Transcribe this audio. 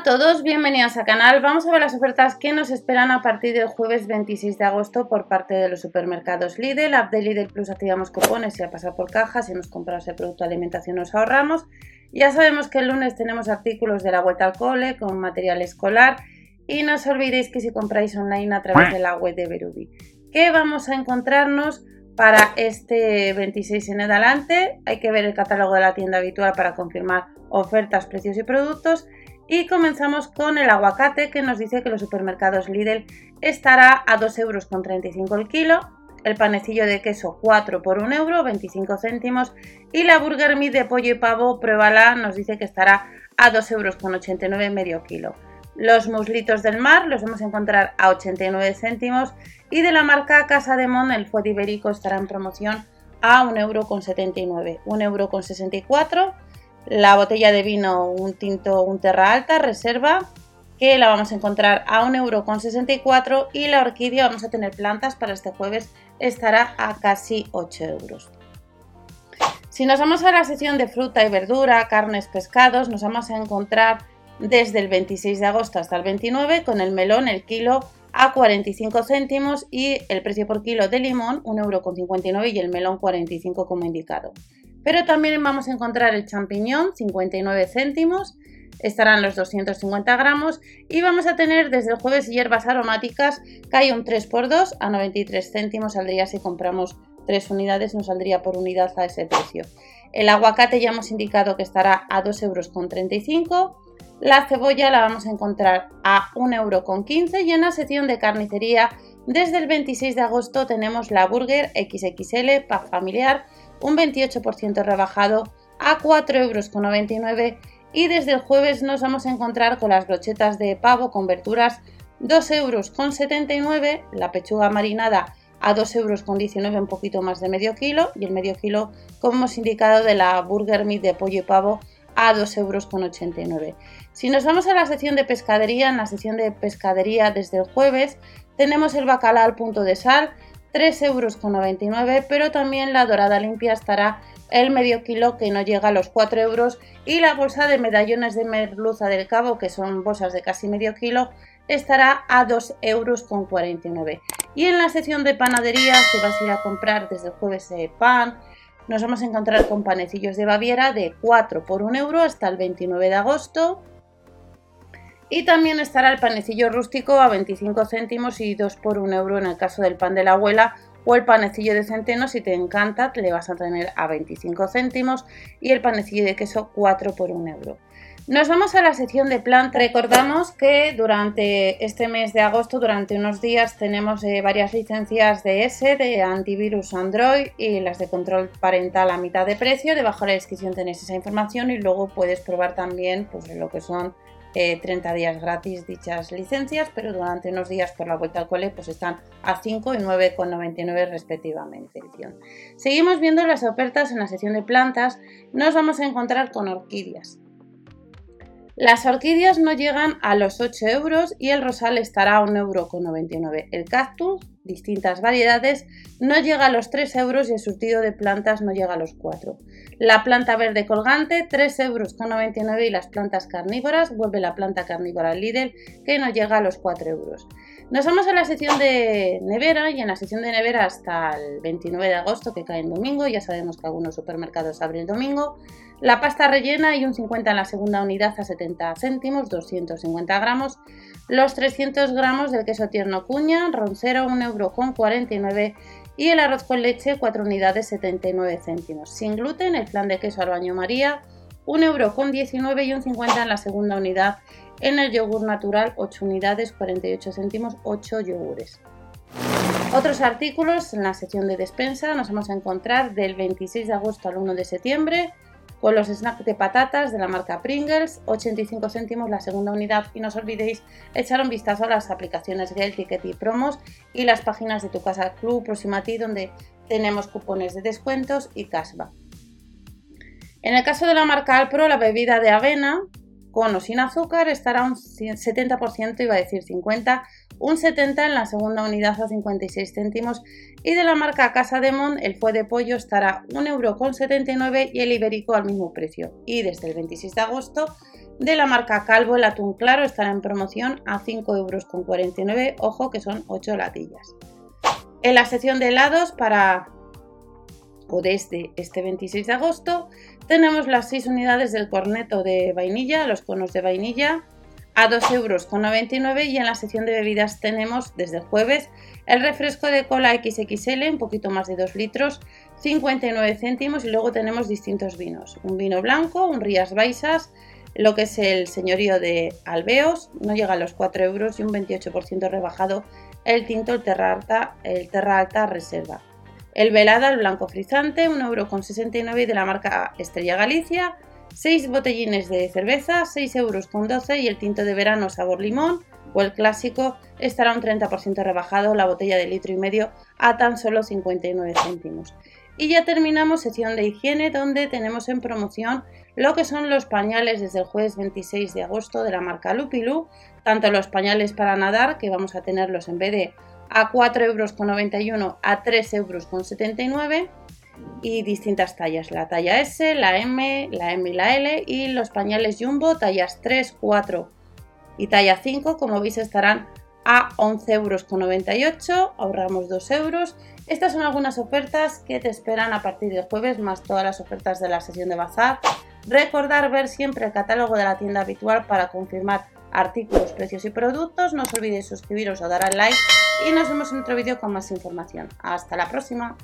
a todos, bienvenidos al canal. Vamos a ver las ofertas que nos esperan a partir del jueves 26 de agosto por parte de los supermercados Lidl. App de Lidl Plus activamos cupones y al pasar por caja, si hemos comprado ese producto de alimentación nos ahorramos. Ya sabemos que el lunes tenemos artículos de la vuelta al cole con material escolar y no os olvidéis que si compráis online a través de la web de Berubi. ¿Qué vamos a encontrarnos para este 26 en adelante? Hay que ver el catálogo de la tienda habitual para confirmar ofertas, precios y productos y comenzamos con el aguacate que nos dice que los supermercados Lidl estará a 2,35 euros el kilo, el panecillo de queso 4 por 1 euro, 25 céntimos y la burger meat de pollo y pavo, pruébala, nos dice que estará a 2,89 euros medio kilo. Los muslitos del mar los vamos a encontrar a 89 céntimos y de la marca Casa de Mon el fuet ibérico estará en promoción a 1,79 euro, 1,64 euro la botella de vino, un tinto, un terra alta, reserva, que la vamos a encontrar a 1,64€ y la orquídea vamos a tener plantas para este jueves, estará a casi 8 euros. Si nos vamos a la sección de fruta y verdura, carnes, pescados, nos vamos a encontrar desde el 26 de agosto hasta el 29 con el melón, el kilo a 45 céntimos y el precio por kilo de limón 1,59€ y el melón 45 como indicado. Pero también vamos a encontrar el champiñón, 59 céntimos, estarán los 250 gramos y vamos a tener desde el jueves hierbas aromáticas que hay un 3x2 a 93 céntimos saldría si compramos 3 unidades nos saldría por unidad a ese precio. El aguacate ya hemos indicado que estará a 2,35 euros la cebolla la vamos a encontrar a 1,15 euro y en la sección de carnicería desde el 26 de agosto tenemos la burger XXL pack familiar un 28% rebajado a 4,99 euros y desde el jueves nos vamos a encontrar con las brochetas de pavo con verduras 2,79 euros, la pechuga marinada a 2,19 euros, un poquito más de medio kilo y el medio kilo como hemos indicado de la burger meat de pollo y pavo a 2,89 euros. Si nos vamos a la sección de pescadería, en la sección de pescadería desde el jueves tenemos el bacalao al punto de sal 3,99 euros, pero también la dorada limpia estará el medio kilo que no llega a los 4 euros y la bolsa de medallones de merluza del cabo, que son bolsas de casi medio kilo, estará a 2,49 euros. Y en la sección de panadería, si vas a ir a comprar desde el jueves de pan, nos vamos a encontrar con panecillos de Baviera de 4 por 1 euro hasta el 29 de agosto. Y también estará el panecillo rústico a 25 céntimos y 2 por 1 euro en el caso del pan de la abuela o el panecillo de centeno si te encanta le vas a tener a 25 céntimos y el panecillo de queso 4 por 1 euro. Nos vamos a la sección de plantas. Recordamos que durante este mes de agosto, durante unos días, tenemos eh, varias licencias de S, de antivirus Android y las de control parental a mitad de precio. Debajo de la descripción tenéis esa información y luego puedes probar también pues, lo que son 30 eh, días gratis dichas licencias, pero durante unos días por la vuelta al cole pues están a 5 y 9,99 respectivamente. Seguimos viendo las ofertas en la sección de plantas, nos vamos a encontrar con orquídeas. Las orquídeas no llegan a los 8 euros y el rosal estará a 1,99 euro. El cactus, distintas variedades, no llega a los 3 euros y el surtido de plantas no llega a los 4. La planta verde colgante, 3,99 euros y las plantas carnívoras, vuelve la planta carnívora Lidl, que no llega a los 4 euros. Nos vamos a la sección de nevera y en la sección de nevera hasta el 29 de agosto, que cae en domingo, ya sabemos que algunos supermercados abren el domingo, la pasta rellena y un 50 en la segunda unidad a 70 céntimos, 250 gramos, los 300 gramos del queso tierno cuña, roncero 1,49 euro y el arroz con leche 4 unidades 79 céntimos. Sin gluten, el plan de queso al baño María 1,19 euro y un 50 en la segunda unidad en el yogur natural, 8 unidades, 48 céntimos, 8 yogures. Otros artículos en la sección de despensa nos vamos a encontrar del 26 de agosto al 1 de septiembre con los snacks de patatas de la marca Pringles, 85 céntimos la segunda unidad y no os olvidéis echar un vistazo a las aplicaciones Gel, Ticket y Promos y las páginas de tu casa Club próxima a ti donde tenemos cupones de descuentos y cashback. En el caso de la marca Alpro, la bebida de avena con o sin azúcar estará un 70%, iba a decir 50, un 70 en la segunda unidad a 56 céntimos y de la marca Casa de Mon el fue de pollo estará 1,79€ y el ibérico al mismo precio. Y desde el 26 de agosto De la marca Calvo, el atún claro estará en promoción a 5,49 euros. Ojo que son 8 latillas. En la sección de helados para o desde este 26 de agosto tenemos las 6 unidades del corneto de vainilla, los conos de vainilla a 2,99 euros y en la sección de bebidas tenemos desde el jueves el refresco de cola XXL, un poquito más de 2 litros, 59 céntimos y luego tenemos distintos vinos. Un vino blanco, un Rías Baixas, lo que es el señorío de Alveos, no llega a los 4 euros y un 28% rebajado el tinto, el Terra Alta, el Terra Reserva. El Velada, el blanco frisante, 1,69 euros de la marca Estrella Galicia, 6 botellines de cerveza, 6,12 euros y el tinto de verano sabor limón o el clásico estará un 30% rebajado la botella de litro y medio a tan solo 59 céntimos. Y ya terminamos sección de higiene donde tenemos en promoción lo que son los pañales desde el jueves 26 de agosto de la marca Lupilu, tanto los pañales para nadar que vamos a tenerlos en vez de a 4,91 euros a 3,79 euros y distintas tallas, la talla S, la M, la M y la L y los pañales Jumbo tallas 3, 4 y talla 5 como veis estarán a 11,98 euros, ahorramos 2 euros. Estas son algunas ofertas que te esperan a partir del jueves más todas las ofertas de la sesión de bazar. Recordar ver siempre el catálogo de la tienda habitual para confirmar artículos, precios y productos. No os olvidéis suscribiros o dar al like y nos vemos en otro vídeo con más información. Hasta la próxima.